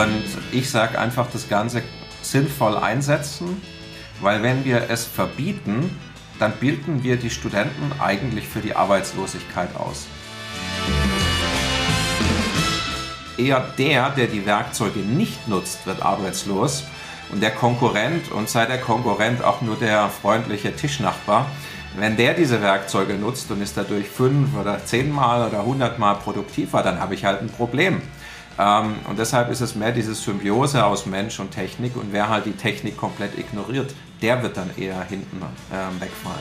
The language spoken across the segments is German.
Und ich sage einfach, das Ganze sinnvoll einsetzen, weil wenn wir es verbieten, dann bilden wir die Studenten eigentlich für die Arbeitslosigkeit aus. Eher der, der die Werkzeuge nicht nutzt, wird arbeitslos und der Konkurrent, und sei der Konkurrent auch nur der freundliche Tischnachbar, wenn der diese Werkzeuge nutzt und ist dadurch fünf oder zehnmal oder hundertmal produktiver, dann habe ich halt ein Problem. Ähm, und deshalb ist es mehr diese Symbiose aus Mensch und Technik und wer halt die Technik komplett ignoriert, der wird dann eher hinten ähm, wegfallen.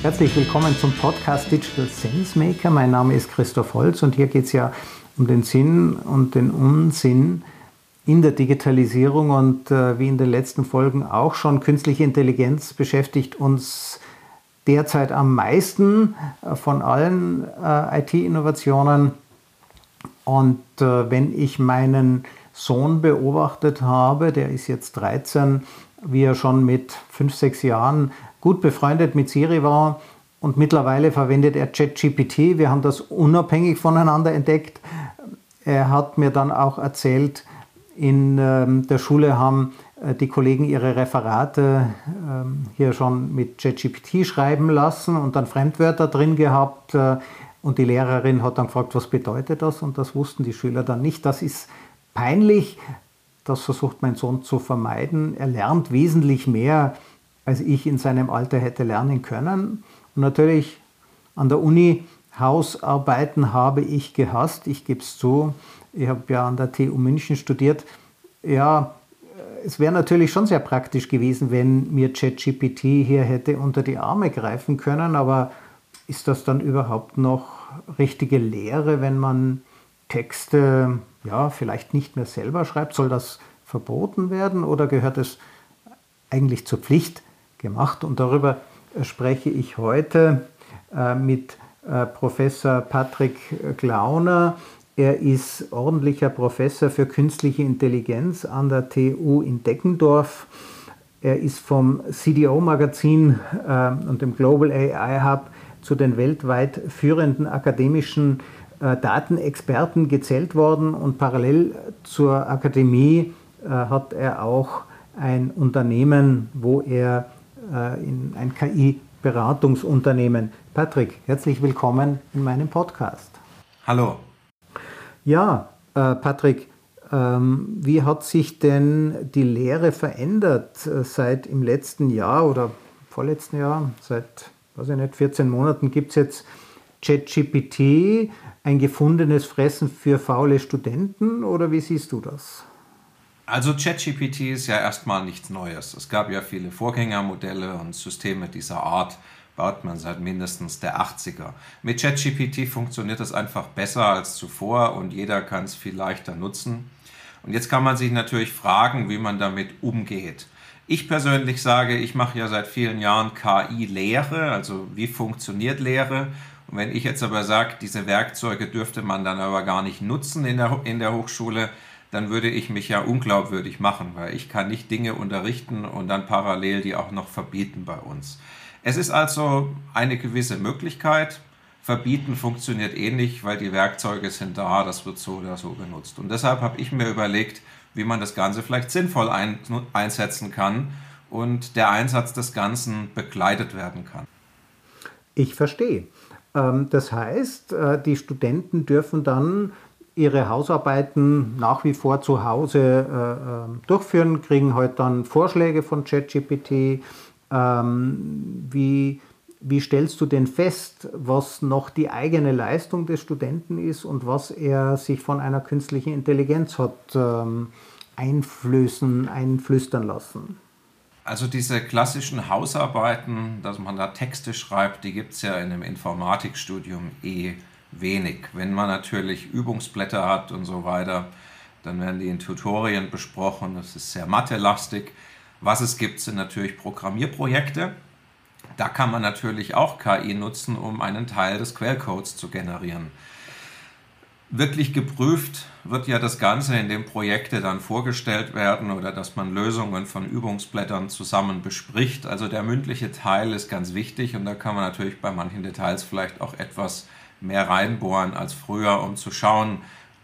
Herzlich willkommen zum Podcast Digital Sense Maker. Mein Name ist Christoph Holz und hier geht es ja um den Sinn und den Unsinn in der Digitalisierung und äh, wie in den letzten Folgen auch schon, künstliche Intelligenz beschäftigt uns derzeit am meisten äh, von allen äh, IT-Innovationen. Und äh, wenn ich meinen Sohn beobachtet habe, der ist jetzt 13, wie er schon mit 5, 6 Jahren gut befreundet mit Siri war und mittlerweile verwendet er ChatGPT. Wir haben das unabhängig voneinander entdeckt. Er hat mir dann auch erzählt, in ähm, der Schule haben die Kollegen ihre Referate ähm, hier schon mit ChatGPT schreiben lassen und dann Fremdwörter drin gehabt. Äh, und die Lehrerin hat dann gefragt, was bedeutet das? Und das wussten die Schüler dann nicht. Das ist peinlich. Das versucht mein Sohn zu vermeiden. Er lernt wesentlich mehr, als ich in seinem Alter hätte lernen können. Und natürlich an der Uni Hausarbeiten habe ich gehasst. Ich gebe es zu. Ich habe ja an der TU München studiert. Ja, es wäre natürlich schon sehr praktisch gewesen, wenn mir ChatGPT hier hätte unter die Arme greifen können, aber ist das dann überhaupt noch richtige Lehre, wenn man Texte ja vielleicht nicht mehr selber schreibt? Soll das verboten werden oder gehört es eigentlich zur Pflicht gemacht? Und darüber spreche ich heute äh, mit äh, Professor Patrick Glauner. Er ist ordentlicher Professor für künstliche Intelligenz an der TU in Deckendorf. Er ist vom CDO-Magazin äh, und dem Global AI Hub zu den weltweit führenden akademischen äh, Datenexperten gezählt worden und parallel zur Akademie äh, hat er auch ein Unternehmen, wo er äh, in ein KI-Beratungsunternehmen. Patrick, herzlich willkommen in meinem Podcast. Hallo. Ja, äh, Patrick, ähm, wie hat sich denn die Lehre verändert äh, seit im letzten Jahr oder vorletzten Jahr? Seit, weiß ich nicht, 14 Monaten gibt es jetzt ChatGPT, ein gefundenes Fressen für faule Studenten oder wie siehst du das? Also ChatGPT ist ja erstmal nichts Neues. Es gab ja viele Vorgängermodelle und Systeme dieser Art baut man seit mindestens der 80er. Mit ChatGPT funktioniert es einfach besser als zuvor und jeder kann es viel leichter nutzen. Und jetzt kann man sich natürlich fragen, wie man damit umgeht. Ich persönlich sage, ich mache ja seit vielen Jahren KI-Lehre, also wie funktioniert Lehre. Und wenn ich jetzt aber sage, diese Werkzeuge dürfte man dann aber gar nicht nutzen in der, in der Hochschule, dann würde ich mich ja unglaubwürdig machen, weil ich kann nicht Dinge unterrichten und dann parallel die auch noch verbieten bei uns. Es ist also eine gewisse Möglichkeit. Verbieten funktioniert eh weil die Werkzeuge sind da, das wird so oder so genutzt. Und deshalb habe ich mir überlegt, wie man das Ganze vielleicht sinnvoll ein, einsetzen kann und der Einsatz des Ganzen begleitet werden kann. Ich verstehe. Ähm, das heißt, äh, die Studenten dürfen dann ihre Hausarbeiten nach wie vor zu Hause äh, ähm, durchführen, kriegen heute halt dann Vorschläge von ChatGPT, ähm, wie, wie stellst du denn fest, was noch die eigene Leistung des Studenten ist und was er sich von einer künstlichen Intelligenz hat ähm, einflößen, einflüstern lassen? Also diese klassischen Hausarbeiten, dass man da Texte schreibt, die gibt es ja in einem Informatikstudium eh wenig. Wenn man natürlich Übungsblätter hat und so weiter, dann werden die in Tutorien besprochen. Das ist sehr mathelastig. Was es gibt, sind natürlich Programmierprojekte. Da kann man natürlich auch KI nutzen, um einen Teil des Quellcodes zu generieren. Wirklich geprüft wird ja das Ganze, indem Projekte dann vorgestellt werden oder dass man Lösungen von Übungsblättern zusammen bespricht. Also der mündliche Teil ist ganz wichtig und da kann man natürlich bei manchen Details vielleicht auch etwas mehr reinbohren als früher, um zu schauen,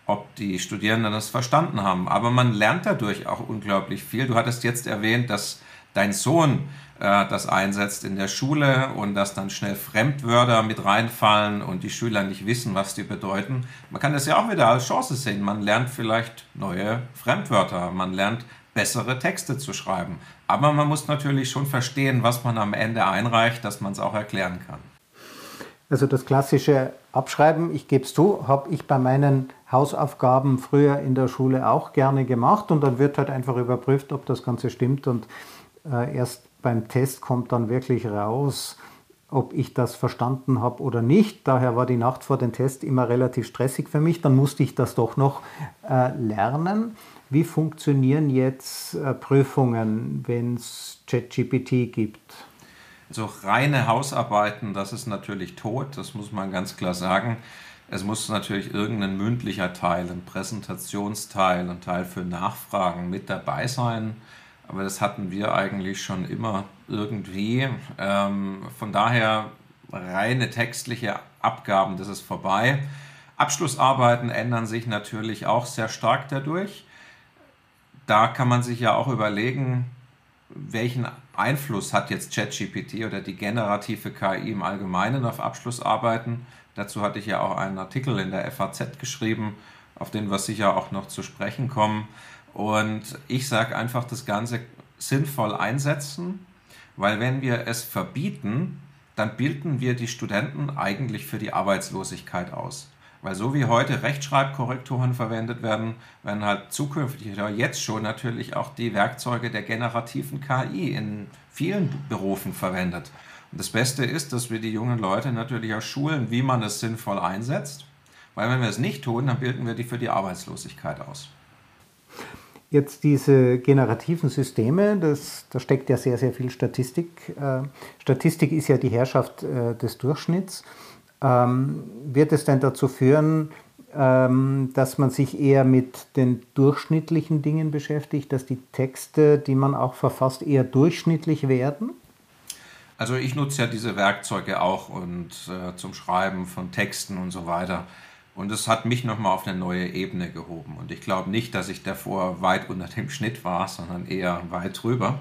ob die Studierenden das verstanden haben. Aber man lernt dadurch auch unglaublich viel. Du hattest jetzt erwähnt, dass dein Sohn äh, das einsetzt in der Schule und dass dann schnell Fremdwörter mit reinfallen und die Schüler nicht wissen, was die bedeuten. Man kann das ja auch wieder als Chance sehen. Man lernt vielleicht neue Fremdwörter, man lernt bessere Texte zu schreiben. Aber man muss natürlich schon verstehen, was man am Ende einreicht, dass man es auch erklären kann. Also das klassische Abschreiben, ich gebe es zu, habe ich bei meinen Hausaufgaben früher in der Schule auch gerne gemacht und dann wird halt einfach überprüft, ob das Ganze stimmt und äh, erst beim Test kommt dann wirklich raus, ob ich das verstanden habe oder nicht. Daher war die Nacht vor dem Test immer relativ stressig für mich. Dann musste ich das doch noch äh, lernen. Wie funktionieren jetzt äh, Prüfungen, wenn es ChatGPT gibt? So reine Hausarbeiten, das ist natürlich tot, das muss man ganz klar sagen. Es muss natürlich irgendein mündlicher Teil, ein Präsentationsteil, ein Teil für Nachfragen mit dabei sein. Aber das hatten wir eigentlich schon immer irgendwie. Ähm, von daher reine textliche Abgaben, das ist vorbei. Abschlussarbeiten ändern sich natürlich auch sehr stark dadurch. Da kann man sich ja auch überlegen, welchen Einfluss hat jetzt ChatGPT oder die generative KI im Allgemeinen auf Abschlussarbeiten? Dazu hatte ich ja auch einen Artikel in der FAZ geschrieben, auf den wir sicher auch noch zu sprechen kommen. Und ich sage einfach, das Ganze sinnvoll einsetzen, weil wenn wir es verbieten, dann bilden wir die Studenten eigentlich für die Arbeitslosigkeit aus. Weil so wie heute Rechtschreibkorrekturen verwendet werden, werden halt zukünftig oder jetzt schon natürlich auch die Werkzeuge der generativen KI in vielen Berufen verwendet. Und das Beste ist, dass wir die jungen Leute natürlich auch schulen, wie man es sinnvoll einsetzt. Weil wenn wir es nicht tun, dann bilden wir die für die Arbeitslosigkeit aus. Jetzt diese generativen Systeme, das, da steckt ja sehr, sehr viel Statistik. Äh, Statistik ist ja die Herrschaft äh, des Durchschnitts. Ähm, wird es denn dazu führen, ähm, dass man sich eher mit den durchschnittlichen Dingen beschäftigt, dass die Texte, die man auch verfasst, eher durchschnittlich werden? Also ich nutze ja diese Werkzeuge auch und äh, zum Schreiben von Texten und so weiter. Und es hat mich nochmal auf eine neue Ebene gehoben. Und ich glaube nicht, dass ich davor weit unter dem Schnitt war, sondern eher weit drüber.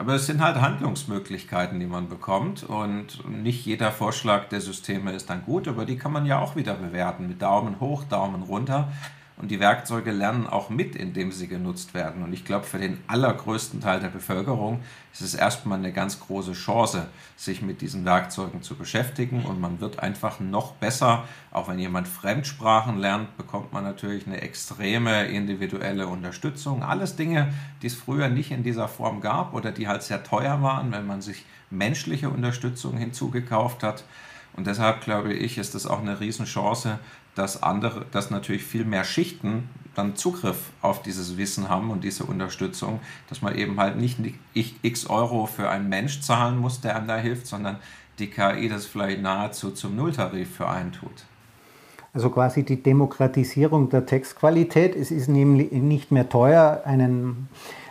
Aber es sind halt Handlungsmöglichkeiten, die man bekommt. Und nicht jeder Vorschlag der Systeme ist dann gut, aber die kann man ja auch wieder bewerten mit Daumen hoch, Daumen runter. Und die Werkzeuge lernen auch mit, indem sie genutzt werden. Und ich glaube, für den allergrößten Teil der Bevölkerung ist es erstmal eine ganz große Chance, sich mit diesen Werkzeugen zu beschäftigen. Und man wird einfach noch besser. Auch wenn jemand Fremdsprachen lernt, bekommt man natürlich eine extreme individuelle Unterstützung. Alles Dinge, die es früher nicht in dieser Form gab oder die halt sehr teuer waren, wenn man sich menschliche Unterstützung hinzugekauft hat. Und deshalb glaube ich, ist es auch eine Riesenchance, dass andere, dass natürlich viel mehr Schichten dann Zugriff auf dieses Wissen haben und diese Unterstützung, dass man eben halt nicht x Euro für einen Mensch zahlen muss, der einem da hilft, sondern die KI das vielleicht nahezu zum Nulltarif für einen tut. Also quasi die Demokratisierung der Textqualität. Es ist nämlich nicht mehr teuer, einen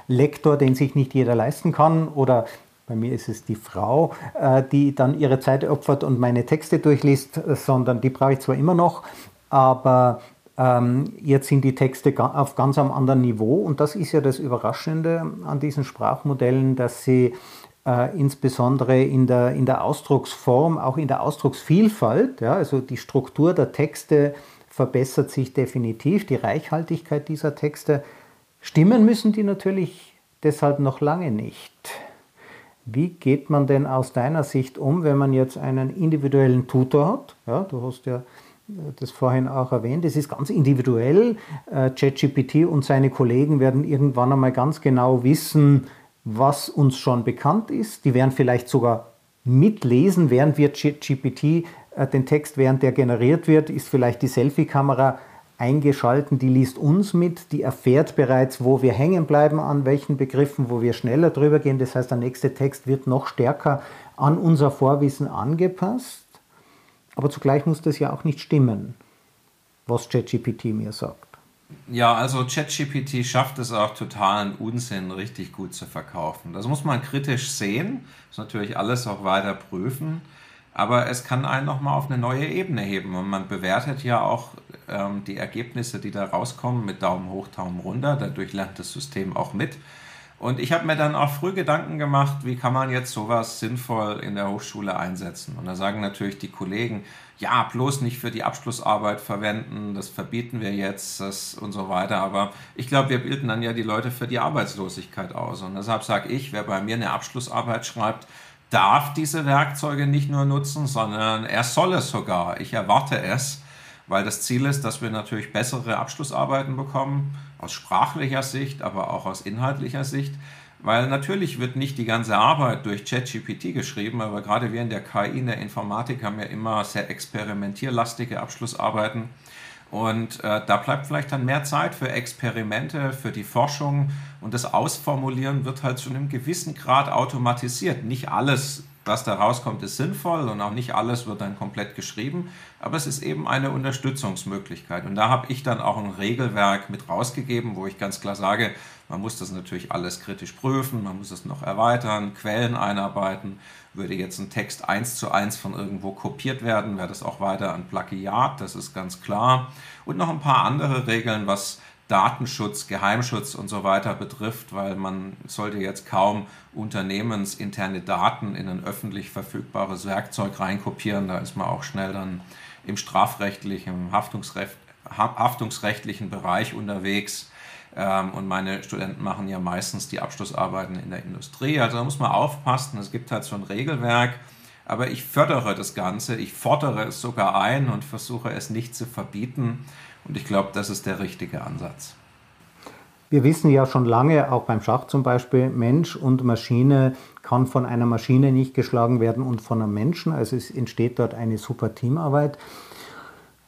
Lektor, den sich nicht jeder leisten kann, oder bei mir ist es die Frau, äh, die dann ihre Zeit opfert und meine Texte durchliest, sondern die brauche ich zwar immer noch, aber ähm, jetzt sind die Texte auf ganz einem anderen Niveau und das ist ja das Überraschende an diesen Sprachmodellen, dass sie äh, insbesondere in der, in der Ausdrucksform, auch in der Ausdrucksvielfalt, ja, also die Struktur der Texte verbessert sich definitiv, die Reichhaltigkeit dieser Texte. Stimmen müssen die natürlich deshalb noch lange nicht. Wie geht man denn aus deiner Sicht um, wenn man jetzt einen individuellen Tutor hat? Ja, du hast ja das vorhin auch erwähnt, es ist ganz individuell. Äh, ChatGPT und seine Kollegen werden irgendwann einmal ganz genau wissen, was uns schon bekannt ist. Die werden vielleicht sogar mitlesen, während wir ChatGPT äh, den Text, während der generiert wird, ist vielleicht die Selfie-Kamera eingeschalten, die liest uns mit, die erfährt bereits, wo wir hängen bleiben, an welchen Begriffen, wo wir schneller drüber gehen. Das heißt, der nächste Text wird noch stärker an unser Vorwissen angepasst. Aber zugleich muss das ja auch nicht stimmen, was ChatGPT mir sagt. Ja, also ChatGPT schafft es auch totalen Unsinn richtig gut zu verkaufen. Das muss man kritisch sehen, muss natürlich alles auch weiter prüfen. aber es kann einen nochmal auf eine neue Ebene heben. Und man bewertet ja auch ähm, die Ergebnisse, die da rauskommen, mit Daumen hoch, Daumen runter. Dadurch lernt das System auch mit. Und ich habe mir dann auch früh Gedanken gemacht, wie kann man jetzt sowas sinnvoll in der Hochschule einsetzen. Und da sagen natürlich die Kollegen, ja, bloß nicht für die Abschlussarbeit verwenden, das verbieten wir jetzt das und so weiter. Aber ich glaube, wir bilden dann ja die Leute für die Arbeitslosigkeit aus. Und deshalb sage ich, wer bei mir eine Abschlussarbeit schreibt, darf diese Werkzeuge nicht nur nutzen, sondern er soll es sogar. Ich erwarte es, weil das Ziel ist, dass wir natürlich bessere Abschlussarbeiten bekommen, aus sprachlicher Sicht, aber auch aus inhaltlicher Sicht. Weil natürlich wird nicht die ganze Arbeit durch ChatGPT geschrieben, aber gerade wir in der KI, in der Informatik haben ja immer sehr experimentierlastige Abschlussarbeiten. Und äh, da bleibt vielleicht dann mehr Zeit für Experimente, für die Forschung und das Ausformulieren wird halt zu einem gewissen Grad automatisiert. Nicht alles, was da rauskommt, ist sinnvoll und auch nicht alles wird dann komplett geschrieben, aber es ist eben eine Unterstützungsmöglichkeit. Und da habe ich dann auch ein Regelwerk mit rausgegeben, wo ich ganz klar sage, man muss das natürlich alles kritisch prüfen, man muss es noch erweitern, Quellen einarbeiten. Würde jetzt ein Text eins zu eins von irgendwo kopiert werden, wäre das auch weiter ein Plagiat, das ist ganz klar. Und noch ein paar andere Regeln, was Datenschutz, Geheimschutz und so weiter betrifft, weil man sollte jetzt kaum unternehmensinterne Daten in ein öffentlich verfügbares Werkzeug reinkopieren. Da ist man auch schnell dann im strafrechtlichen, Haftungsrecht, haftungsrechtlichen Bereich unterwegs. Ähm, und meine Studenten machen ja meistens die Abschlussarbeiten in der Industrie. Also da muss man aufpassen. Es gibt halt so ein Regelwerk. Aber ich fördere das Ganze, ich fordere es sogar ein und versuche es nicht zu verbieten. Und ich glaube, das ist der richtige Ansatz. Wir wissen ja schon lange, auch beim Schach zum Beispiel, Mensch und Maschine kann von einer Maschine nicht geschlagen werden und von einem Menschen. Also es entsteht dort eine super Teamarbeit.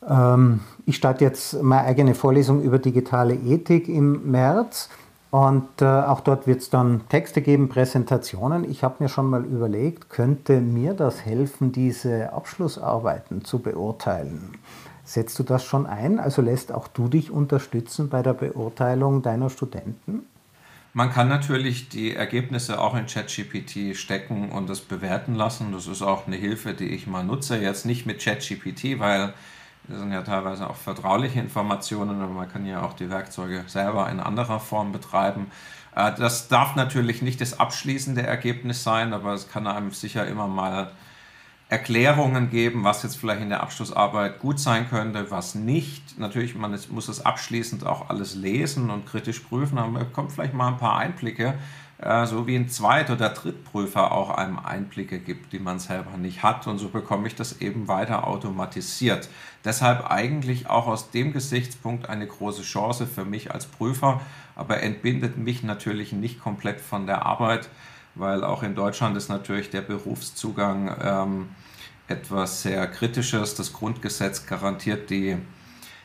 Ähm, ich starte jetzt meine eigene Vorlesung über digitale Ethik im März. Und äh, auch dort wird es dann Texte geben, Präsentationen. Ich habe mir schon mal überlegt, könnte mir das helfen, diese Abschlussarbeiten zu beurteilen? Setzt du das schon ein? Also lässt auch du dich unterstützen bei der Beurteilung deiner Studenten? Man kann natürlich die Ergebnisse auch in ChatGPT stecken und das bewerten lassen. Das ist auch eine Hilfe, die ich mal nutze. Jetzt nicht mit ChatGPT, weil das sind ja teilweise auch vertrauliche Informationen, aber man kann ja auch die Werkzeuge selber in anderer Form betreiben. Äh, das darf natürlich nicht das abschließende Ergebnis sein, aber es kann einem sicher immer mal Erklärungen geben, was jetzt vielleicht in der Abschlussarbeit gut sein könnte, was nicht. Natürlich, man muss es abschließend auch alles lesen und kritisch prüfen, aber man bekommt vielleicht mal ein paar Einblicke, äh, so wie ein Zweit- oder Drittprüfer auch einem Einblicke gibt, die man selber nicht hat. Und so bekomme ich das eben weiter automatisiert. Deshalb eigentlich auch aus dem Gesichtspunkt eine große Chance für mich als Prüfer, aber entbindet mich natürlich nicht komplett von der Arbeit, weil auch in Deutschland ist natürlich der Berufszugang ähm, etwas sehr Kritisches. Das Grundgesetz garantiert die,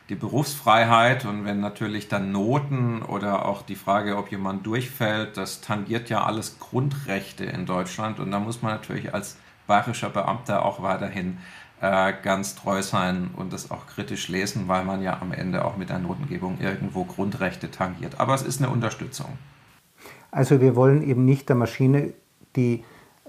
die Berufsfreiheit und wenn natürlich dann Noten oder auch die Frage, ob jemand durchfällt, das tangiert ja alles Grundrechte in Deutschland und da muss man natürlich als bayerischer Beamter auch weiterhin äh, ganz treu sein und das auch kritisch lesen, weil man ja am Ende auch mit der Notengebung irgendwo Grundrechte tangiert. Aber es ist eine Unterstützung. Also wir wollen eben nicht der Maschine die,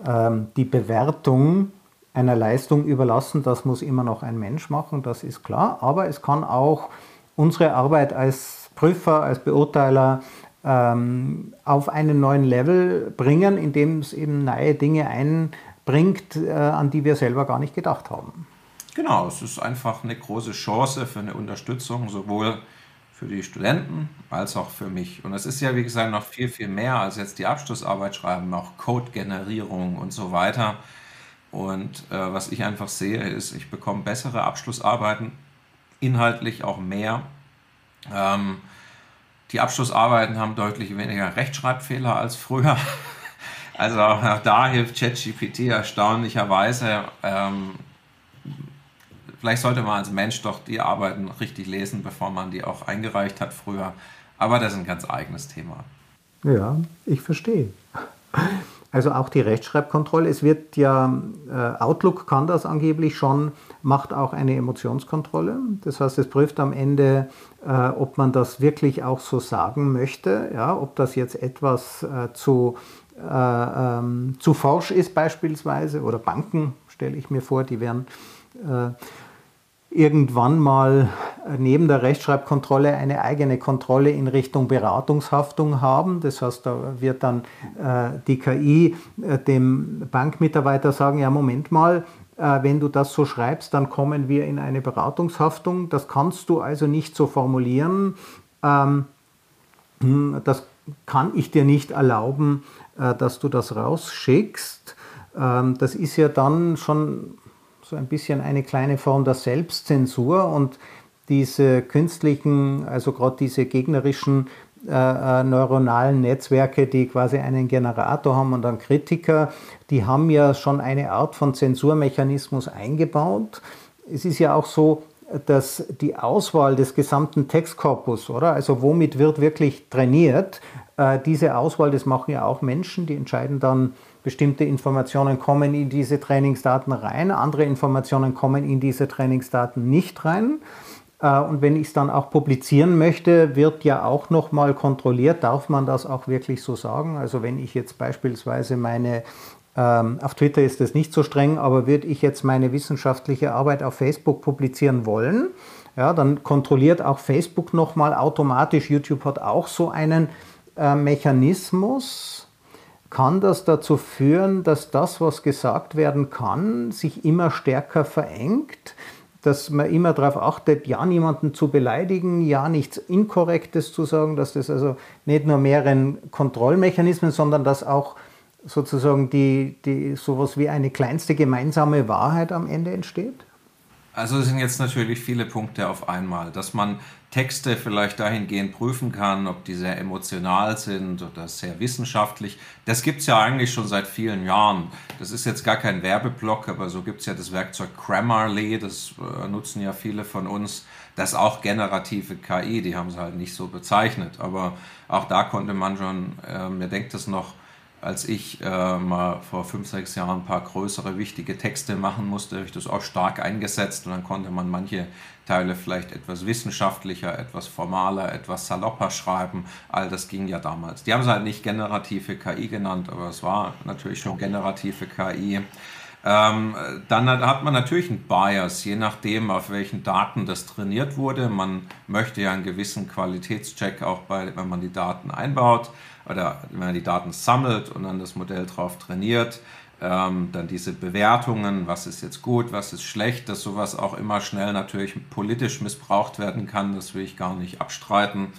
ähm, die Bewertung einer Leistung überlassen. Das muss immer noch ein Mensch machen, das ist klar. Aber es kann auch unsere Arbeit als Prüfer, als Beurteiler ähm, auf einen neuen Level bringen, indem es eben neue Dinge einbringt, äh, an die wir selber gar nicht gedacht haben. Genau, es ist einfach eine große Chance für eine Unterstützung, sowohl für die Studenten als auch für mich. Und es ist ja, wie gesagt, noch viel, viel mehr als jetzt die Abschlussarbeit schreiben, auch Code-Generierung und so weiter. Und äh, was ich einfach sehe, ist, ich bekomme bessere Abschlussarbeiten, inhaltlich auch mehr. Ähm, die Abschlussarbeiten haben deutlich weniger Rechtschreibfehler als früher. Also auch da hilft ChatGPT erstaunlicherweise. Ähm, vielleicht sollte man als Mensch doch die Arbeiten richtig lesen, bevor man die auch eingereicht hat früher. Aber das ist ein ganz eigenes Thema. Ja, ich verstehe. Also auch die Rechtschreibkontrolle. Es wird ja, äh, Outlook kann das angeblich schon, macht auch eine Emotionskontrolle. Das heißt, es prüft am Ende, äh, ob man das wirklich auch so sagen möchte, ja, ob das jetzt etwas äh, zu, äh, ähm, zu forsch ist beispielsweise oder Banken stelle ich mir vor. Die werden äh, irgendwann mal neben der Rechtschreibkontrolle eine eigene Kontrolle in Richtung Beratungshaftung haben. Das heißt, da wird dann äh, die KI äh, dem Bankmitarbeiter sagen, ja, Moment mal, äh, wenn du das so schreibst, dann kommen wir in eine Beratungshaftung. Das kannst du also nicht so formulieren. Ähm, hm, das kann ich dir nicht erlauben, äh, dass du das rausschickst. Ähm, das ist ja dann schon so ein bisschen eine kleine Form der Selbstzensur und diese künstlichen, also gerade diese gegnerischen äh, äh, neuronalen Netzwerke, die quasi einen Generator haben und einen Kritiker, die haben ja schon eine Art von Zensurmechanismus eingebaut. Es ist ja auch so, dass die Auswahl des gesamten Textkorpus, oder? Also womit wird wirklich trainiert? Äh, diese Auswahl, das machen ja auch Menschen, die entscheiden dann, bestimmte Informationen kommen in diese Trainingsdaten rein, andere Informationen kommen in diese Trainingsdaten nicht rein. Äh, und wenn ich es dann auch publizieren möchte, wird ja auch nochmal kontrolliert, darf man das auch wirklich so sagen? Also wenn ich jetzt beispielsweise meine, ähm, auf Twitter ist das nicht so streng, aber würde ich jetzt meine wissenschaftliche Arbeit auf Facebook publizieren wollen, ja, dann kontrolliert auch Facebook nochmal automatisch. YouTube hat auch so einen äh, Mechanismus. Kann das dazu führen, dass das, was gesagt werden kann, sich immer stärker verengt? dass man immer darauf achtet, ja niemanden zu beleidigen, ja nichts Inkorrektes zu sagen, dass das also nicht nur mehreren Kontrollmechanismen, sondern dass auch sozusagen die, die sowas wie eine kleinste gemeinsame Wahrheit am Ende entsteht? Also es sind jetzt natürlich viele Punkte auf einmal, dass man Texte vielleicht dahingehend prüfen kann, ob die sehr emotional sind oder sehr wissenschaftlich. Das gibt es ja eigentlich schon seit vielen Jahren. Das ist jetzt gar kein Werbeblock, aber so gibt es ja das Werkzeug Grammarly, das äh, nutzen ja viele von uns. Das auch generative KI, die haben sie halt nicht so bezeichnet. Aber auch da konnte man schon, äh, mir denkt es noch, als ich äh, mal vor fünf, sechs Jahren ein paar größere, wichtige Texte machen musste, habe ich das auch stark eingesetzt und dann konnte man manche Teile vielleicht etwas wissenschaftlicher, etwas formaler, etwas salopper schreiben. All das ging ja damals. Die haben es halt nicht generative KI genannt, aber es war natürlich schon generative KI. Ähm, dann hat man natürlich einen Bias, je nachdem, auf welchen Daten das trainiert wurde. Man möchte ja einen gewissen Qualitätscheck auch bei, wenn man die Daten einbaut oder wenn man die Daten sammelt und dann das Modell drauf trainiert. Ähm, dann diese Bewertungen, was ist jetzt gut, was ist schlecht, dass sowas auch immer schnell natürlich politisch missbraucht werden kann, das will ich gar nicht abstreiten.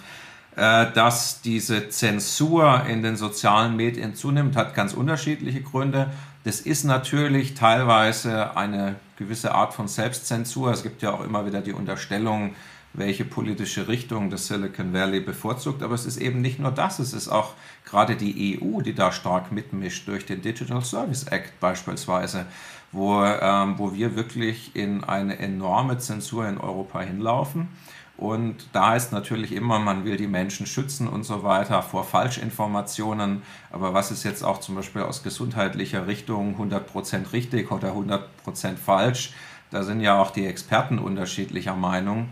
Äh, dass diese Zensur in den sozialen Medien zunimmt, hat ganz unterschiedliche Gründe. Das ist natürlich teilweise eine gewisse Art von Selbstzensur. Es gibt ja auch immer wieder die Unterstellung, welche politische Richtung das Silicon Valley bevorzugt. Aber es ist eben nicht nur das, es ist auch gerade die EU, die da stark mitmischt durch den Digital Service Act beispielsweise, wo, ähm, wo wir wirklich in eine enorme Zensur in Europa hinlaufen. Und da heißt natürlich immer, man will die Menschen schützen und so weiter vor Falschinformationen. Aber was ist jetzt auch zum Beispiel aus gesundheitlicher Richtung 100% richtig oder 100% falsch? Da sind ja auch die Experten unterschiedlicher Meinung.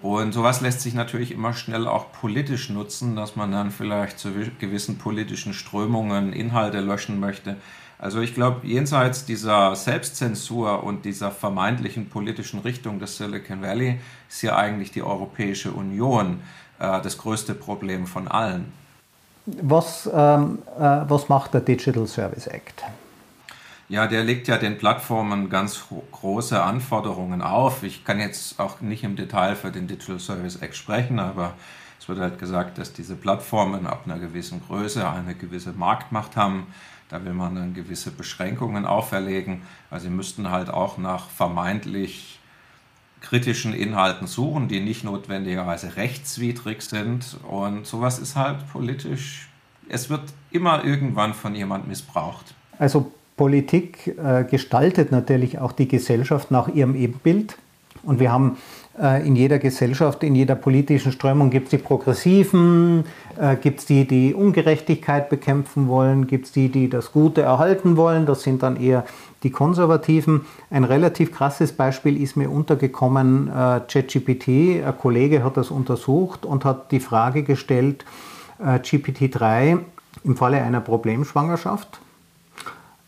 Und sowas lässt sich natürlich immer schnell auch politisch nutzen, dass man dann vielleicht zu gewissen politischen Strömungen Inhalte löschen möchte. Also ich glaube, jenseits dieser Selbstzensur und dieser vermeintlichen politischen Richtung des Silicon Valley ist ja eigentlich die Europäische Union äh, das größte Problem von allen. Was, ähm, äh, was macht der Digital Service Act? Ja, der legt ja den Plattformen ganz große Anforderungen auf. Ich kann jetzt auch nicht im Detail für den Digital Service Act sprechen, aber es wird halt gesagt, dass diese Plattformen ab einer gewissen Größe eine gewisse Marktmacht haben da will man dann gewisse Beschränkungen auferlegen. Also sie müssten halt auch nach vermeintlich kritischen Inhalten suchen, die nicht notwendigerweise rechtswidrig sind. Und sowas ist halt politisch, es wird immer irgendwann von jemand missbraucht. Also Politik äh, gestaltet natürlich auch die Gesellschaft nach ihrem Ebenbild. Und wir haben äh, in jeder Gesellschaft, in jeder politischen Strömung gibt es die Progressiven, äh, gibt es die, die Ungerechtigkeit bekämpfen wollen, gibt es die, die das Gute erhalten wollen, das sind dann eher die Konservativen. Ein relativ krasses Beispiel ist mir untergekommen, äh, ChatGPT, ein Kollege hat das untersucht und hat die Frage gestellt, GPT-3 im Falle einer Problemschwangerschaft,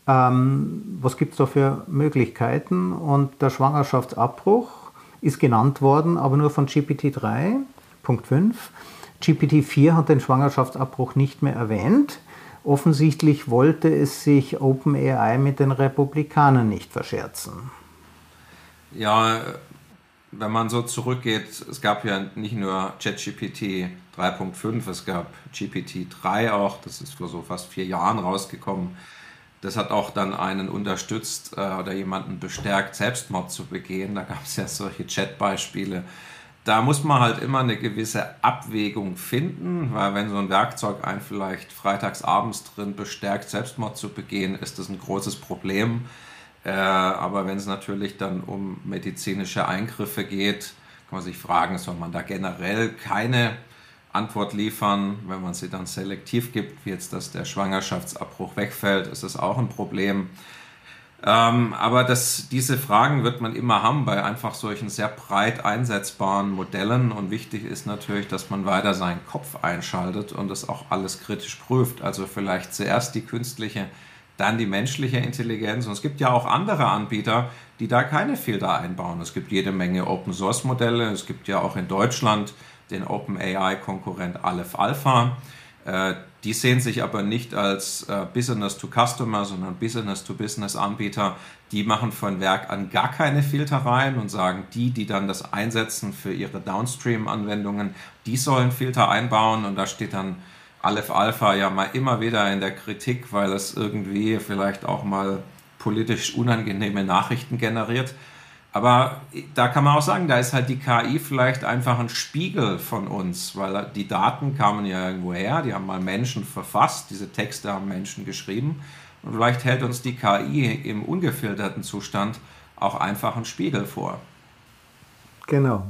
Ähm, was gibt es da für Möglichkeiten? Und der Schwangerschaftsabbruch ist genannt worden, aber nur von GPT-3.5. GPT-4 hat den Schwangerschaftsabbruch nicht mehr erwähnt. Offensichtlich wollte es sich OpenAI mit den Republikanern nicht verscherzen. Ja, wenn man so zurückgeht, es gab ja nicht nur ChatGPT 3.5, es gab GPT-3 auch, das ist vor so fast vier Jahren rausgekommen. Das hat auch dann einen unterstützt äh, oder jemanden bestärkt, Selbstmord zu begehen. Da gab es ja solche Chat-Beispiele. Da muss man halt immer eine gewisse Abwägung finden, weil wenn so ein Werkzeug einen vielleicht freitagsabends drin bestärkt, Selbstmord zu begehen, ist das ein großes Problem. Äh, aber wenn es natürlich dann um medizinische Eingriffe geht, kann man sich fragen, soll man da generell keine Antwort liefern. Wenn man sie dann selektiv gibt, wie jetzt, dass der Schwangerschaftsabbruch wegfällt, ist das auch ein Problem. Ähm, aber das, diese Fragen wird man immer haben bei einfach solchen sehr breit einsetzbaren Modellen. Und wichtig ist natürlich, dass man weiter seinen Kopf einschaltet und das auch alles kritisch prüft. Also vielleicht zuerst die künstliche, dann die menschliche Intelligenz. Und es gibt ja auch andere Anbieter, die da keine Filter einbauen. Es gibt jede Menge Open-Source-Modelle. Es gibt ja auch in Deutschland den OpenAI-Konkurrent Aleph Alpha. Äh, die sehen sich aber nicht als äh, Business-to-Customer, sondern Business-to-Business-Anbieter. Die machen von Werk an gar keine Filtereien und sagen, die, die dann das einsetzen für ihre Downstream-Anwendungen, die sollen Filter einbauen. Und da steht dann Aleph Alpha ja mal immer wieder in der Kritik, weil es irgendwie vielleicht auch mal politisch unangenehme Nachrichten generiert. Aber da kann man auch sagen, da ist halt die KI vielleicht einfach ein Spiegel von uns, weil die Daten kamen ja irgendwo her, die haben mal Menschen verfasst, diese Texte haben Menschen geschrieben. Und vielleicht hält uns die KI im ungefilterten Zustand auch einfach einen Spiegel vor. Genau,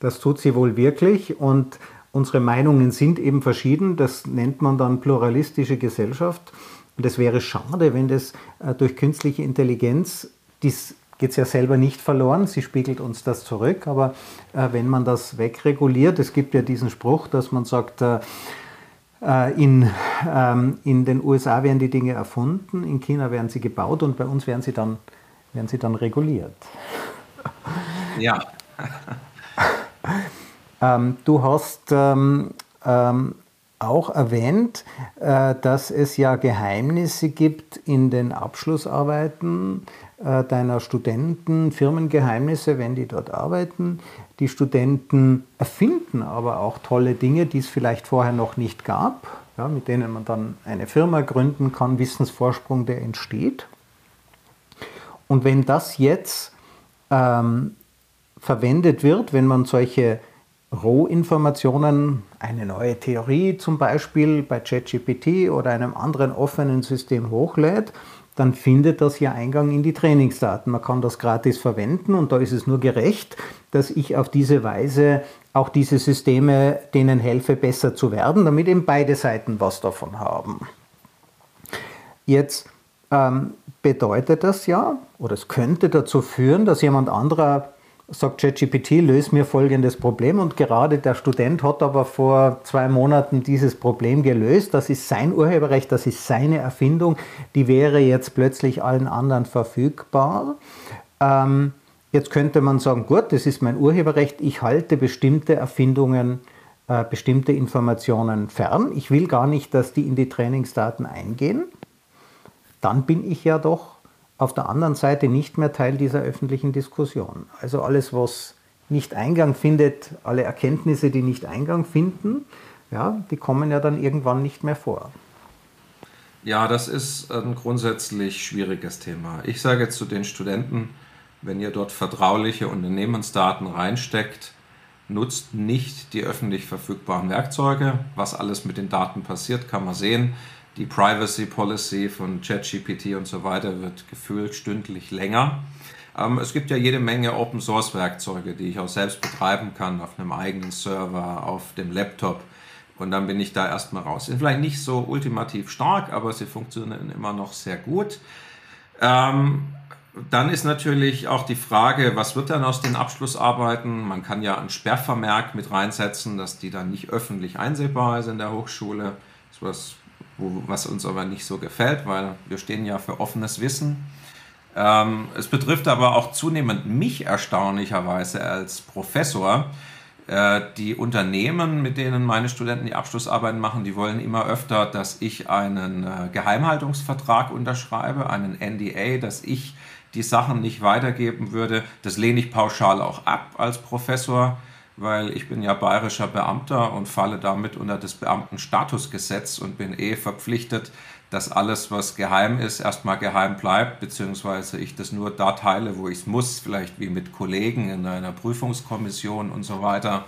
das tut sie wohl wirklich und unsere Meinungen sind eben verschieden. Das nennt man dann pluralistische Gesellschaft. Und es wäre schade, wenn das äh, durch künstliche Intelligenz dies geht es ja selber nicht verloren, sie spiegelt uns das zurück, aber äh, wenn man das wegreguliert, es gibt ja diesen Spruch, dass man sagt, äh, äh in, ähm, in den USA werden die Dinge erfunden, in China werden sie gebaut und bei uns werden sie dann, werden sie dann reguliert. Ja. ähm, du hast ähm, ähm auch erwähnt, äh, dass es ja Geheimnisse gibt in den Abschlussarbeiten deiner Studenten, Firmengeheimnisse, wenn die dort arbeiten. Die Studenten erfinden aber auch tolle Dinge, die es vielleicht vorher noch nicht gab, ja, mit denen man dann eine Firma gründen kann, Wissensvorsprung, der entsteht. Und wenn das jetzt ähm, verwendet wird, wenn man solche Rohinformationen, eine neue Theorie zum Beispiel bei ChatGPT oder einem anderen offenen System hochlädt, dann findet das ja Eingang in die Trainingsdaten. Man kann das gratis verwenden und da ist es nur gerecht, dass ich auf diese Weise auch diese Systeme denen helfe, besser zu werden, damit eben beide Seiten was davon haben. Jetzt ähm, bedeutet das ja, oder es könnte dazu führen, dass jemand anderer sagt ChatGPT, löse mir folgendes Problem und gerade der Student hat aber vor zwei Monaten dieses Problem gelöst. Das ist sein Urheberrecht, das ist seine Erfindung, die wäre jetzt plötzlich allen anderen verfügbar. Ähm, jetzt könnte man sagen, gut, das ist mein Urheberrecht, ich halte bestimmte Erfindungen, äh, bestimmte Informationen fern. Ich will gar nicht, dass die in die Trainingsdaten eingehen. Dann bin ich ja doch auf der anderen Seite nicht mehr Teil dieser öffentlichen Diskussion. Also alles, was nicht Eingang findet, alle Erkenntnisse, die nicht Eingang finden, ja, die kommen ja dann irgendwann nicht mehr vor. Ja, das ist ein grundsätzlich schwieriges Thema. Ich sage zu den Studenten, wenn ihr dort vertrauliche Unternehmensdaten reinsteckt, nutzt nicht die öffentlich verfügbaren Werkzeuge. Was alles mit den Daten passiert, kann man sehen die Privacy Policy von ChatGPT und so weiter wird gefühlt stündlich länger. Ähm, es gibt ja jede Menge Open Source Werkzeuge, die ich auch selbst betreiben kann auf einem eigenen Server, auf dem Laptop. Und dann bin ich da erstmal raus. Sind vielleicht nicht so ultimativ stark, aber sie funktionieren immer noch sehr gut. Ähm, dann ist natürlich auch die Frage, was wird dann aus den Abschlussarbeiten? Man kann ja einen Sperrvermerk mit reinsetzen, dass die dann nicht öffentlich einsehbar ist in der Hochschule. Das ist was wo, was uns aber nicht so gefällt, weil wir stehen ja für offenes Wissen. Ähm, es betrifft aber auch zunehmend mich erstaunlicherweise als Professor. Äh, die Unternehmen, mit denen meine Studenten die Abschlussarbeiten machen, die wollen immer öfter, dass ich einen äh, Geheimhaltungsvertrag unterschreibe, einen NDA, dass ich die Sachen nicht weitergeben würde. Das lehne ich pauschal auch ab als Professor weil ich bin ja bayerischer Beamter und falle damit unter das Beamtenstatusgesetz und bin eh verpflichtet, dass alles, was geheim ist, erstmal geheim bleibt, beziehungsweise ich das nur da teile, wo ich es muss, vielleicht wie mit Kollegen in einer Prüfungskommission und so weiter,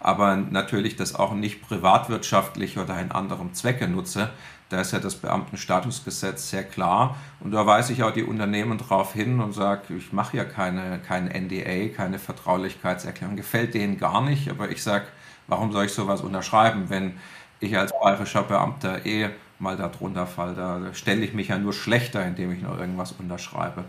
aber natürlich das auch nicht privatwirtschaftlich oder in anderem Zwecke nutze. Da ist ja das Beamtenstatusgesetz sehr klar. Und da weise ich auch die Unternehmen darauf hin und sage, ich mache ja keine, kein NDA, keine Vertraulichkeitserklärung. Gefällt denen gar nicht, aber ich sage, warum soll ich sowas unterschreiben, wenn ich als bayerischer Beamter eh mal darunter falle? Da stelle ich mich ja nur schlechter, indem ich noch irgendwas unterschreibe.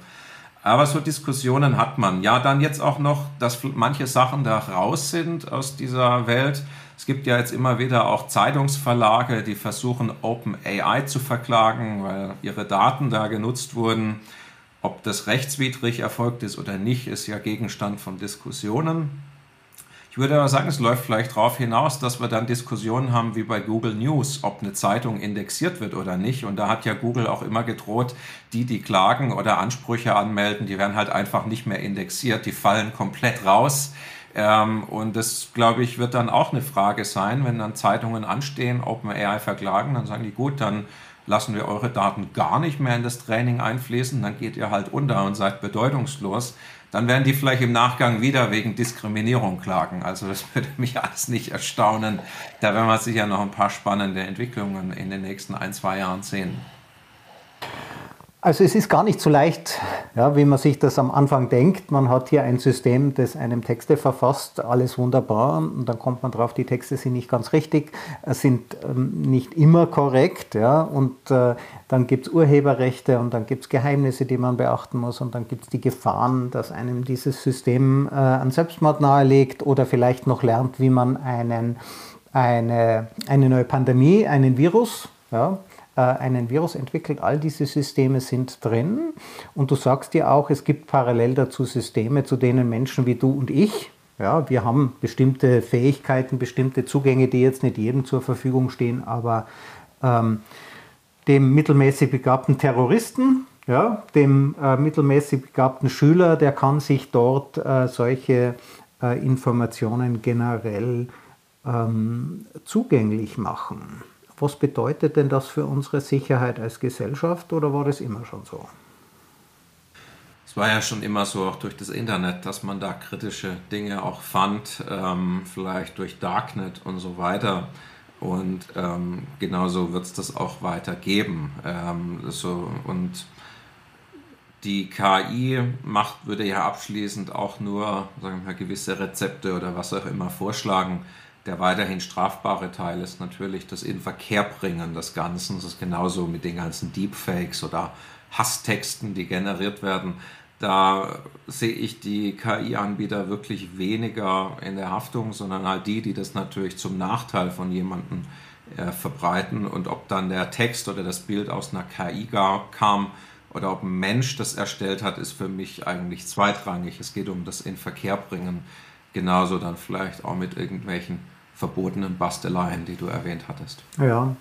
Aber so Diskussionen hat man. Ja, dann jetzt auch noch, dass manche Sachen da raus sind aus dieser Welt. Es gibt ja jetzt immer wieder auch Zeitungsverlage, die versuchen, OpenAI zu verklagen, weil ihre Daten da genutzt wurden. Ob das rechtswidrig erfolgt ist oder nicht, ist ja Gegenstand von Diskussionen. Ich würde aber sagen, es läuft vielleicht darauf hinaus, dass wir dann Diskussionen haben wie bei Google News, ob eine Zeitung indexiert wird oder nicht. Und da hat ja Google auch immer gedroht, die, die klagen oder Ansprüche anmelden, die werden halt einfach nicht mehr indexiert, die fallen komplett raus. Ähm, und das, glaube ich, wird dann auch eine Frage sein, wenn dann Zeitungen anstehen, OpenAI verklagen, dann sagen die, gut, dann lassen wir eure Daten gar nicht mehr in das Training einfließen, dann geht ihr halt unter und seid bedeutungslos. Dann werden die vielleicht im Nachgang wieder wegen Diskriminierung klagen. Also das würde mich alles nicht erstaunen. Da werden wir sicher noch ein paar spannende Entwicklungen in den nächsten ein, zwei Jahren sehen. Also es ist gar nicht so leicht, ja, wie man sich das am Anfang denkt. Man hat hier ein System, das einem Texte verfasst, alles wunderbar, und dann kommt man drauf, die Texte sind nicht ganz richtig, sind ähm, nicht immer korrekt, ja, und äh, dann gibt es Urheberrechte und dann gibt es Geheimnisse, die man beachten muss und dann gibt es die Gefahren, dass einem dieses System äh, an Selbstmord nahelegt oder vielleicht noch lernt, wie man einen, eine, eine neue Pandemie, einen Virus, ja, äh, einen Virus entwickelt. All diese Systeme sind drin. Und du sagst dir auch, es gibt parallel dazu Systeme, zu denen Menschen wie du und ich, ja, wir haben bestimmte Fähigkeiten, bestimmte Zugänge, die jetzt nicht jedem zur Verfügung stehen, aber ähm, dem mittelmäßig begabten Terroristen, ja, dem äh, mittelmäßig begabten Schüler, der kann sich dort äh, solche äh, Informationen generell ähm, zugänglich machen. Was bedeutet denn das für unsere Sicherheit als Gesellschaft oder war das immer schon so? Es war ja schon immer so, auch durch das Internet, dass man da kritische Dinge auch fand, ähm, vielleicht durch Darknet und so weiter. Und ähm, genauso wird es das auch weitergeben. Ähm, so, und die KI macht, würde ja abschließend auch nur sagen wir mal, gewisse Rezepte oder was auch immer vorschlagen, der weiterhin strafbare Teil ist natürlich das Inverkehrbringen des Ganzen. Das ist genauso mit den ganzen Deepfakes oder Hasstexten, die generiert werden. Da sehe ich die KI-Anbieter wirklich weniger in der Haftung, sondern halt die, die das natürlich zum Nachteil von jemandem äh, verbreiten. Und ob dann der Text oder das Bild aus einer KI gar, kam oder ob ein Mensch das erstellt hat, ist für mich eigentlich zweitrangig. Es geht um das Inverkehrbringen genauso dann vielleicht auch mit irgendwelchen verbotenen Basteleien, die du erwähnt hattest. Ja,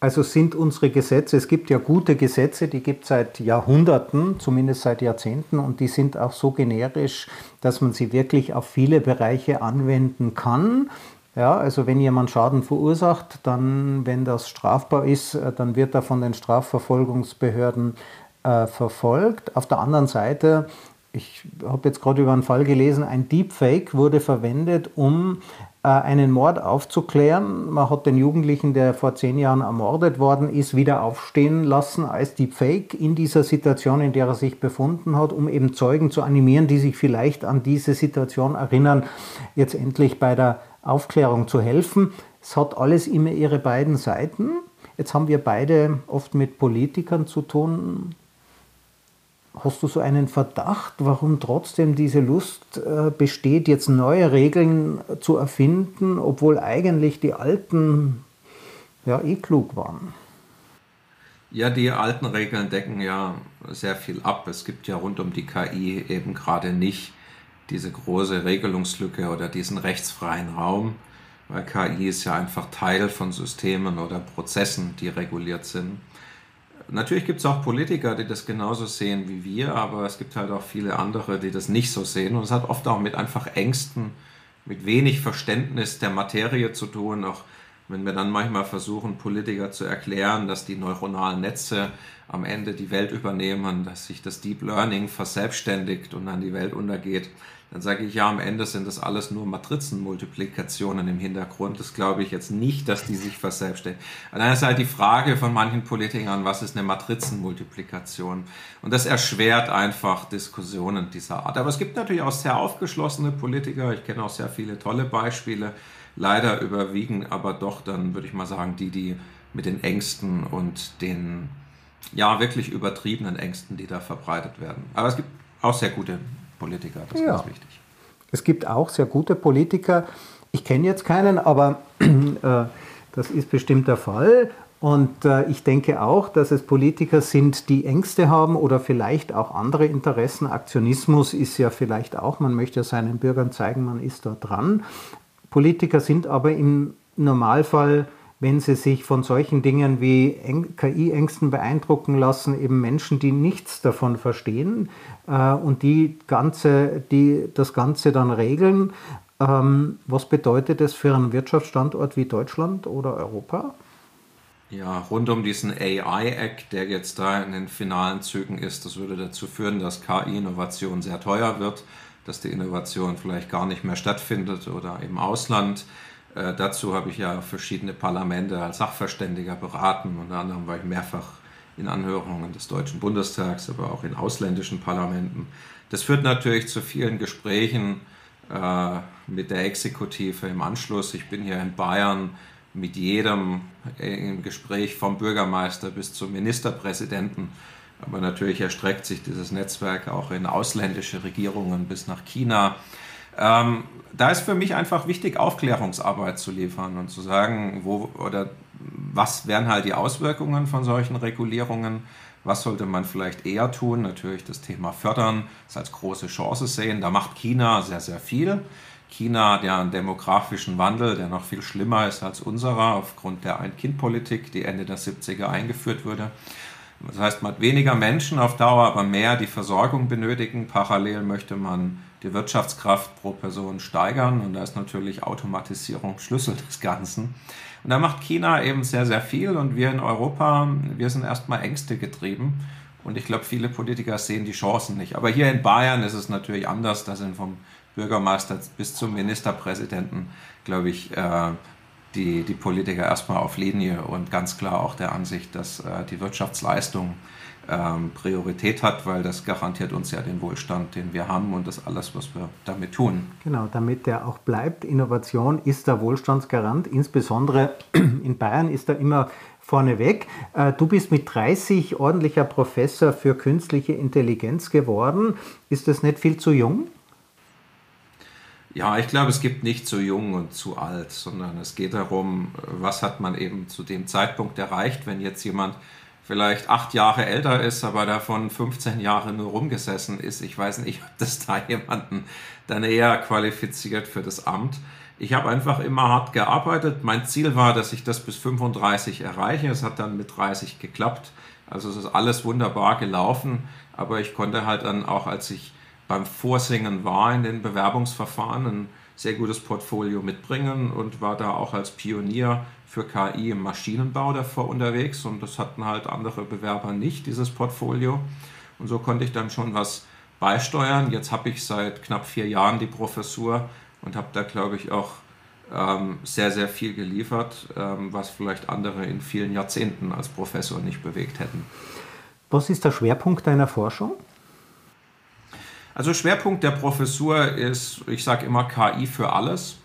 also sind unsere Gesetze, es gibt ja gute Gesetze, die gibt es seit Jahrhunderten, zumindest seit Jahrzehnten, und die sind auch so generisch, dass man sie wirklich auf viele Bereiche anwenden kann. Ja, also wenn jemand Schaden verursacht, dann, wenn das strafbar ist, äh, dann wird er von den Strafverfolgungsbehörden äh, verfolgt. Auf der anderen Seite ich habe jetzt gerade über einen Fall gelesen, ein Deepfake wurde verwendet, um äh, einen Mord aufzuklären. Man hat den Jugendlichen, der vor zehn Jahren ermordet worden ist, wieder aufstehen lassen als Deepfake in dieser Situation, in der er sich befunden hat, um eben Zeugen zu animieren, die sich vielleicht an diese Situation erinnern, jetzt endlich bei der Aufklärung zu helfen. Es hat alles immer ihre beiden Seiten. Jetzt haben wir beide oft mit Politikern zu tun, Hast du so einen Verdacht, warum trotzdem diese Lust äh, besteht, jetzt neue Regeln zu erfinden, obwohl eigentlich die alten ja eh klug waren. Ja, die alten Regeln decken ja sehr viel ab. Es gibt ja rund um die KI eben gerade nicht diese große Regelungslücke oder diesen rechtsfreien Raum, weil KI ist ja einfach Teil von Systemen oder Prozessen, die reguliert sind. Natürlich gibt es auch Politiker, die das genauso sehen wie wir, aber es gibt halt auch viele andere, die das nicht so sehen. Und es hat oft auch mit einfach Ängsten, mit wenig Verständnis der Materie zu tun, auch wenn wir dann manchmal versuchen, Politiker zu erklären, dass die neuronalen Netze am Ende die Welt übernehmen, dass sich das Deep Learning verselbstständigt und dann die Welt untergeht, dann sage ich ja, am Ende sind das alles nur Matrizenmultiplikationen im Hintergrund. Das glaube ich jetzt nicht, dass die sich verselbstständigen. Und dann ist halt die Frage von manchen Politikern, was ist eine Matrizenmultiplikation? Und das erschwert einfach Diskussionen dieser Art. Aber es gibt natürlich auch sehr aufgeschlossene Politiker. Ich kenne auch sehr viele tolle Beispiele. Leider überwiegen aber doch dann, würde ich mal sagen, die, die mit den Ängsten und den ja wirklich übertriebenen Ängsten, die da verbreitet werden. Aber es gibt auch sehr gute Politiker, das ist ja. ganz wichtig. Es gibt auch sehr gute Politiker. Ich kenne jetzt keinen, aber äh, das ist bestimmt der Fall. Und äh, ich denke auch, dass es Politiker sind, die Ängste haben oder vielleicht auch andere Interessen. Aktionismus ist ja vielleicht auch, man möchte ja seinen Bürgern zeigen, man ist da dran. Politiker sind aber im Normalfall wenn sie sich von solchen Dingen wie KI-Ängsten beeindrucken lassen, eben Menschen, die nichts davon verstehen äh, und die, ganze, die das Ganze dann regeln. Ähm, was bedeutet das für einen Wirtschaftsstandort wie Deutschland oder Europa? Ja, rund um diesen AI-Act, der jetzt da in den finalen Zügen ist, das würde dazu führen, dass KI-Innovation sehr teuer wird, dass die Innovation vielleicht gar nicht mehr stattfindet oder im Ausland äh, dazu habe ich ja verschiedene Parlamente als Sachverständiger beraten. Unter anderem war ich mehrfach in Anhörungen des Deutschen Bundestags, aber auch in ausländischen Parlamenten. Das führt natürlich zu vielen Gesprächen äh, mit der Exekutive im Anschluss. Ich bin hier in Bayern mit jedem im Gespräch vom Bürgermeister bis zum Ministerpräsidenten. Aber natürlich erstreckt sich dieses Netzwerk auch in ausländische Regierungen bis nach China. Ähm, da ist für mich einfach wichtig, Aufklärungsarbeit zu liefern und zu sagen, wo oder was wären halt die Auswirkungen von solchen Regulierungen, was sollte man vielleicht eher tun? Natürlich das Thema fördern, das als große Chance sehen. Da macht China sehr, sehr viel. China, der einen demografischen Wandel, der noch viel schlimmer ist als unserer, aufgrund der Ein-Kind-Politik, die Ende der 70er eingeführt wurde. Das heißt, man hat weniger Menschen auf Dauer, aber mehr, die Versorgung benötigen. Parallel möchte man die Wirtschaftskraft pro Person steigern. Und da ist natürlich Automatisierung Schlüssel des Ganzen. Und da macht China eben sehr, sehr viel. Und wir in Europa, wir sind erstmal Ängste getrieben. Und ich glaube, viele Politiker sehen die Chancen nicht. Aber hier in Bayern ist es natürlich anders, da sind vom Bürgermeister bis zum Ministerpräsidenten, glaube ich, äh, die, die Politiker erstmal auf Linie. Und ganz klar auch der Ansicht, dass äh, die Wirtschaftsleistung ähm, Priorität hat, weil das garantiert uns ja den Wohlstand, den wir haben und das alles, was wir damit tun. Genau, damit der auch bleibt. Innovation ist der Wohlstandsgarant, insbesondere in Bayern ist er immer vorneweg. Äh, du bist mit 30 ordentlicher Professor für künstliche Intelligenz geworden. Ist das nicht viel zu jung? Ja, ich glaube, es gibt nicht zu jung und zu alt, sondern es geht darum, was hat man eben zu dem Zeitpunkt erreicht, wenn jetzt jemand vielleicht acht Jahre älter ist, aber davon 15 Jahre nur rumgesessen ist. Ich weiß nicht, ob das da jemanden dann eher qualifiziert für das Amt. Ich habe einfach immer hart gearbeitet. Mein Ziel war, dass ich das bis 35 erreiche. Es hat dann mit 30 geklappt. Also es ist alles wunderbar gelaufen. Aber ich konnte halt dann auch, als ich beim Vorsingen war in den Bewerbungsverfahren, ein sehr gutes Portfolio mitbringen und war da auch als Pionier für KI im Maschinenbau davor unterwegs und das hatten halt andere Bewerber nicht, dieses Portfolio. Und so konnte ich dann schon was beisteuern. Jetzt habe ich seit knapp vier Jahren die Professur und habe da, glaube ich, auch ähm, sehr, sehr viel geliefert, ähm, was vielleicht andere in vielen Jahrzehnten als Professor nicht bewegt hätten. Was ist der Schwerpunkt deiner Forschung? Also Schwerpunkt der Professur ist, ich sage immer KI für alles.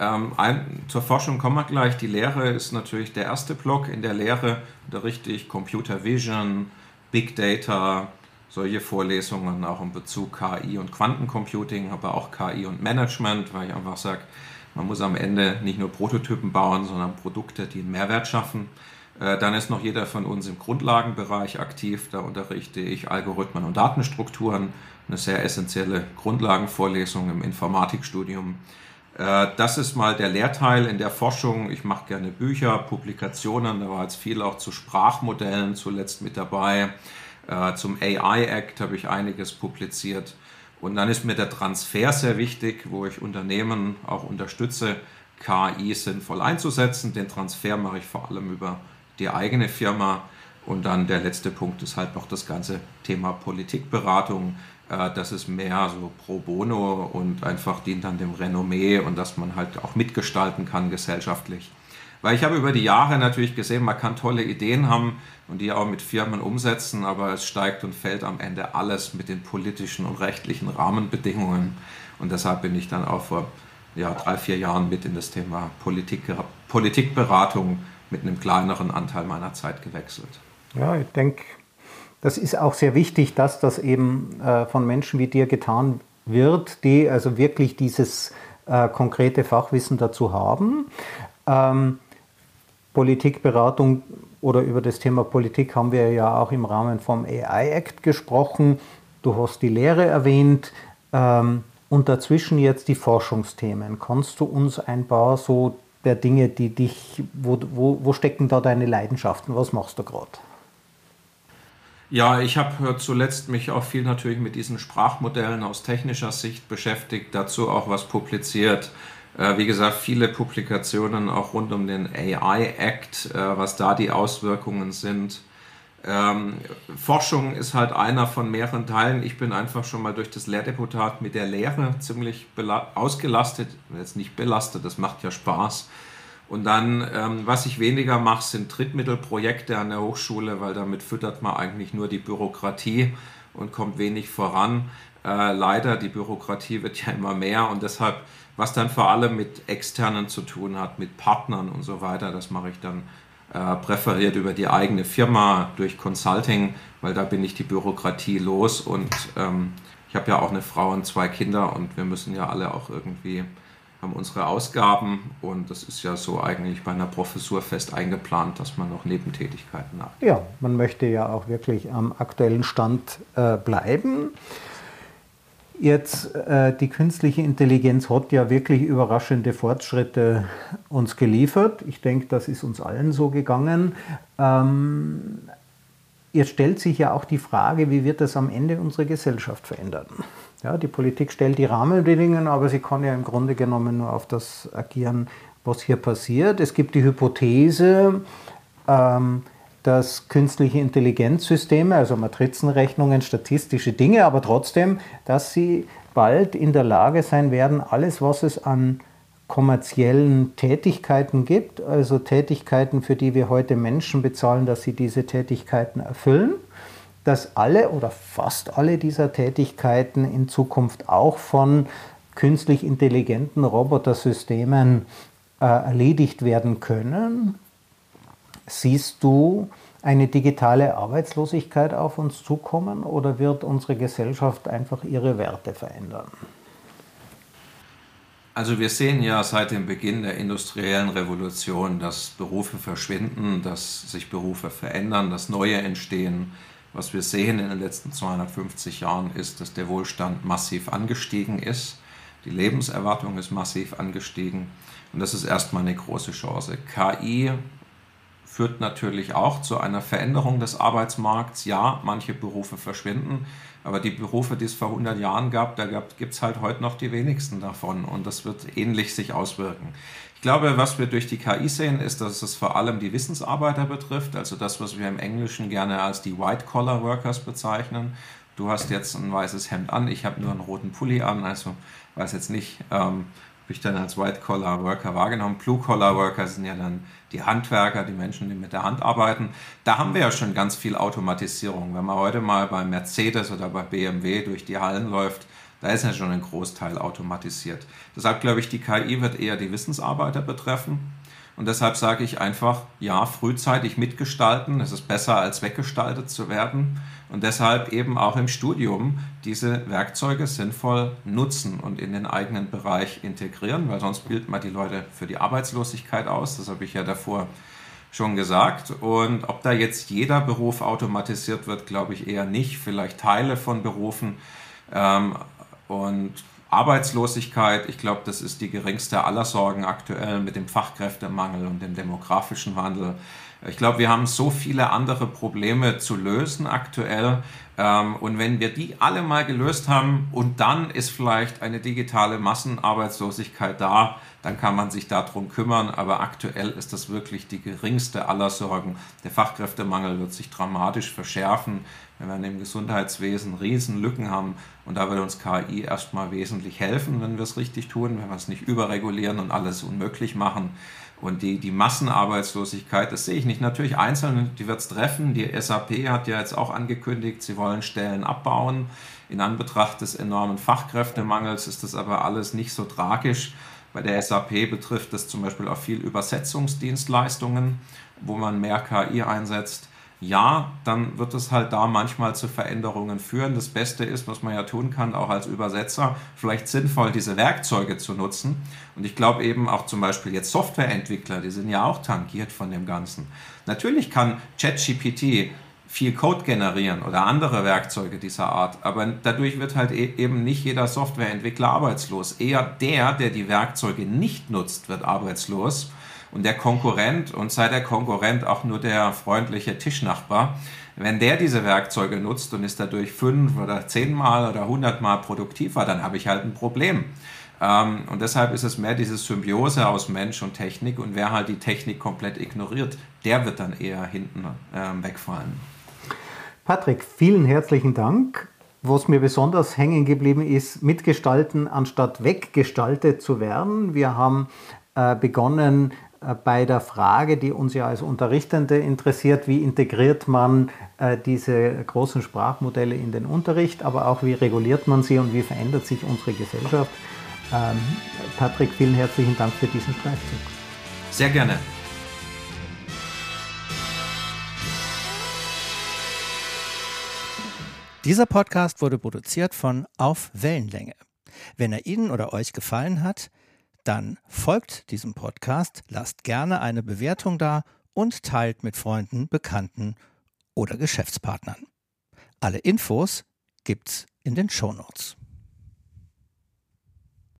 Ähm, ein, zur Forschung kommen wir gleich. Die Lehre ist natürlich der erste Block. In der Lehre unterrichte ich Computer Vision, Big Data, solche Vorlesungen auch in Bezug KI und Quantencomputing, aber auch KI und Management, weil ich einfach sage, Man muss am Ende nicht nur Prototypen bauen, sondern Produkte, die einen Mehrwert schaffen. Äh, dann ist noch jeder von uns im Grundlagenbereich aktiv. Da unterrichte ich Algorithmen und Datenstrukturen, eine sehr essentielle Grundlagenvorlesung im Informatikstudium. Äh, das ist mal der Lehrteil in der Forschung. Ich mache gerne Bücher, Publikationen. Da war jetzt viel auch zu Sprachmodellen zuletzt mit dabei. Äh, zum AI Act habe ich einiges publiziert. Und dann ist mir der Transfer sehr wichtig, wo ich Unternehmen auch unterstütze, KI sinnvoll einzusetzen. Den Transfer mache ich vor allem über die eigene Firma. Und dann der letzte Punkt ist halt noch das ganze Thema Politikberatung. Äh, das ist mehr so pro bono und einfach dient dann dem Renommee und dass man halt auch mitgestalten kann gesellschaftlich. Weil ich habe über die Jahre natürlich gesehen, man kann tolle Ideen haben und die auch mit Firmen umsetzen, aber es steigt und fällt am Ende alles mit den politischen und rechtlichen Rahmenbedingungen. Und deshalb bin ich dann auch vor ja, drei, vier Jahren mit in das Thema Politik, Politikberatung mit einem kleineren Anteil meiner Zeit gewechselt. Ja, ich denke, das ist auch sehr wichtig, dass das eben äh, von Menschen wie dir getan wird, die also wirklich dieses äh, konkrete Fachwissen dazu haben. Ähm, Politikberatung oder über das Thema Politik haben wir ja auch im Rahmen vom AI Act gesprochen. Du hast die Lehre erwähnt ähm, und dazwischen jetzt die Forschungsthemen. Kannst du uns ein paar so der Dinge, die dich, wo, wo, wo stecken da deine Leidenschaften? Was machst du gerade? Ja, ich habe zuletzt mich auch viel natürlich mit diesen Sprachmodellen aus technischer Sicht beschäftigt, dazu auch was publiziert. Äh, wie gesagt, viele Publikationen auch rund um den AI Act, äh, was da die Auswirkungen sind. Ähm, Forschung ist halt einer von mehreren Teilen. Ich bin einfach schon mal durch das Lehrdeputat mit der Lehre ziemlich ausgelastet. Jetzt nicht belastet, das macht ja Spaß. Und dann, ähm, was ich weniger mache, sind Trittmittelprojekte an der Hochschule, weil damit füttert man eigentlich nur die Bürokratie und kommt wenig voran. Äh, leider, die Bürokratie wird ja immer mehr und deshalb, was dann vor allem mit externen zu tun hat, mit Partnern und so weiter, das mache ich dann äh, präferiert über die eigene Firma durch Consulting, weil da bin ich die Bürokratie los und ähm, ich habe ja auch eine Frau und zwei Kinder und wir müssen ja alle auch irgendwie haben unsere Ausgaben und das ist ja so eigentlich bei einer Professur fest eingeplant, dass man noch Nebentätigkeiten hat. Ja, man möchte ja auch wirklich am aktuellen Stand äh, bleiben. Jetzt äh, die künstliche Intelligenz hat ja wirklich überraschende Fortschritte uns geliefert. Ich denke, das ist uns allen so gegangen. Ähm, jetzt stellt sich ja auch die Frage, wie wird das am Ende unsere Gesellschaft verändern? Ja, die Politik stellt die Rahmenbedingungen, aber sie kann ja im Grunde genommen nur auf das agieren, was hier passiert. Es gibt die Hypothese, ähm, dass künstliche Intelligenzsysteme, also Matrizenrechnungen, statistische Dinge, aber trotzdem, dass sie bald in der Lage sein werden, alles, was es an kommerziellen Tätigkeiten gibt, also Tätigkeiten, für die wir heute Menschen bezahlen, dass sie diese Tätigkeiten erfüllen, dass alle oder fast alle dieser Tätigkeiten in Zukunft auch von künstlich intelligenten Robotersystemen äh, erledigt werden können. Siehst du eine digitale Arbeitslosigkeit auf uns zukommen oder wird unsere Gesellschaft einfach ihre Werte verändern? Also wir sehen ja seit dem Beginn der industriellen Revolution, dass Berufe verschwinden, dass sich Berufe verändern, dass neue entstehen. Was wir sehen in den letzten 250 Jahren ist, dass der Wohlstand massiv angestiegen ist. Die Lebenserwartung ist massiv angestiegen. Und das ist erstmal eine große Chance. KI führt natürlich auch zu einer Veränderung des Arbeitsmarkts. Ja, manche Berufe verschwinden, aber die Berufe, die es vor 100 Jahren gab, da gibt es halt heute noch die wenigsten davon und das wird ähnlich sich auswirken. Ich glaube, was wir durch die KI sehen, ist, dass es vor allem die Wissensarbeiter betrifft, also das, was wir im Englischen gerne als die White-Collar-Workers bezeichnen. Du hast jetzt ein weißes Hemd an, ich habe nur einen roten Pulli an, also weiß jetzt nicht, ähm, habe ich dann als White-Collar-Worker wahrgenommen. Blue-Collar-Worker sind ja dann die Handwerker, die Menschen, die mit der Hand arbeiten. Da haben wir ja schon ganz viel Automatisierung. Wenn man heute mal bei Mercedes oder bei BMW durch die Hallen läuft, da ist ja schon ein Großteil automatisiert. Deshalb glaube ich, die KI wird eher die Wissensarbeiter betreffen. Und deshalb sage ich einfach, ja, frühzeitig mitgestalten. Es ist besser, als weggestaltet zu werden. Und deshalb eben auch im Studium diese Werkzeuge sinnvoll nutzen und in den eigenen Bereich integrieren, weil sonst bildet man die Leute für die Arbeitslosigkeit aus. Das habe ich ja davor schon gesagt. Und ob da jetzt jeder Beruf automatisiert wird, glaube ich eher nicht. Vielleicht Teile von Berufen. Ähm, und Arbeitslosigkeit, ich glaube, das ist die geringste aller Sorgen aktuell mit dem Fachkräftemangel und dem demografischen Wandel. Ich glaube, wir haben so viele andere Probleme zu lösen aktuell. Ähm, und wenn wir die alle mal gelöst haben und dann ist vielleicht eine digitale Massenarbeitslosigkeit da, dann kann man sich darum kümmern. Aber aktuell ist das wirklich die geringste aller Sorgen. Der Fachkräftemangel wird sich dramatisch verschärfen. Wir werden im Gesundheitswesen Riesenlücken haben und da wird uns KI erstmal wesentlich helfen, wenn wir es richtig tun, wenn wir es nicht überregulieren und alles unmöglich machen. Und die, die Massenarbeitslosigkeit, das sehe ich nicht. Natürlich Einzelne, die wird es treffen. Die SAP hat ja jetzt auch angekündigt, sie wollen Stellen abbauen. In Anbetracht des enormen Fachkräftemangels ist das aber alles nicht so tragisch. Bei der SAP betrifft das zum Beispiel auch viel Übersetzungsdienstleistungen, wo man mehr KI einsetzt ja, dann wird es halt da manchmal zu Veränderungen führen. Das Beste ist, was man ja tun kann, auch als Übersetzer, vielleicht sinnvoll diese Werkzeuge zu nutzen. Und ich glaube eben auch zum Beispiel jetzt Softwareentwickler, die sind ja auch tangiert von dem Ganzen. Natürlich kann ChatGPT viel Code generieren oder andere Werkzeuge dieser Art, aber dadurch wird halt e-, eben nicht jeder Softwareentwickler arbeitslos. Eher der, der die Werkzeuge nicht nutzt, wird arbeitslos und der Konkurrent, und sei der Konkurrent auch nur der freundliche Tischnachbar, wenn der diese Werkzeuge nutzt und ist dadurch fünf oder zehnmal oder hundertmal produktiver, dann habe ich halt ein Problem. Ähm, und deshalb ist es mehr diese Symbiose aus Mensch und Technik. Und wer halt die Technik komplett ignoriert, der wird dann eher hinten ähm, wegfallen. Patrick, vielen herzlichen Dank. Was mir besonders hängen geblieben ist, mitgestalten anstatt weggestaltet zu werden. Wir haben äh, begonnen bei der Frage, die uns ja als Unterrichtende interessiert, wie integriert man äh, diese großen Sprachmodelle in den Unterricht, aber auch wie reguliert man sie und wie verändert sich unsere Gesellschaft. Ähm, Patrick, vielen herzlichen Dank für diesen Streifzug. Sehr gerne. Dieser Podcast wurde produziert von Auf Wellenlänge. Wenn er Ihnen oder euch gefallen hat, dann folgt diesem Podcast, lasst gerne eine Bewertung da und teilt mit Freunden, Bekannten oder Geschäftspartnern. Alle Infos gibt's in den Shownotes.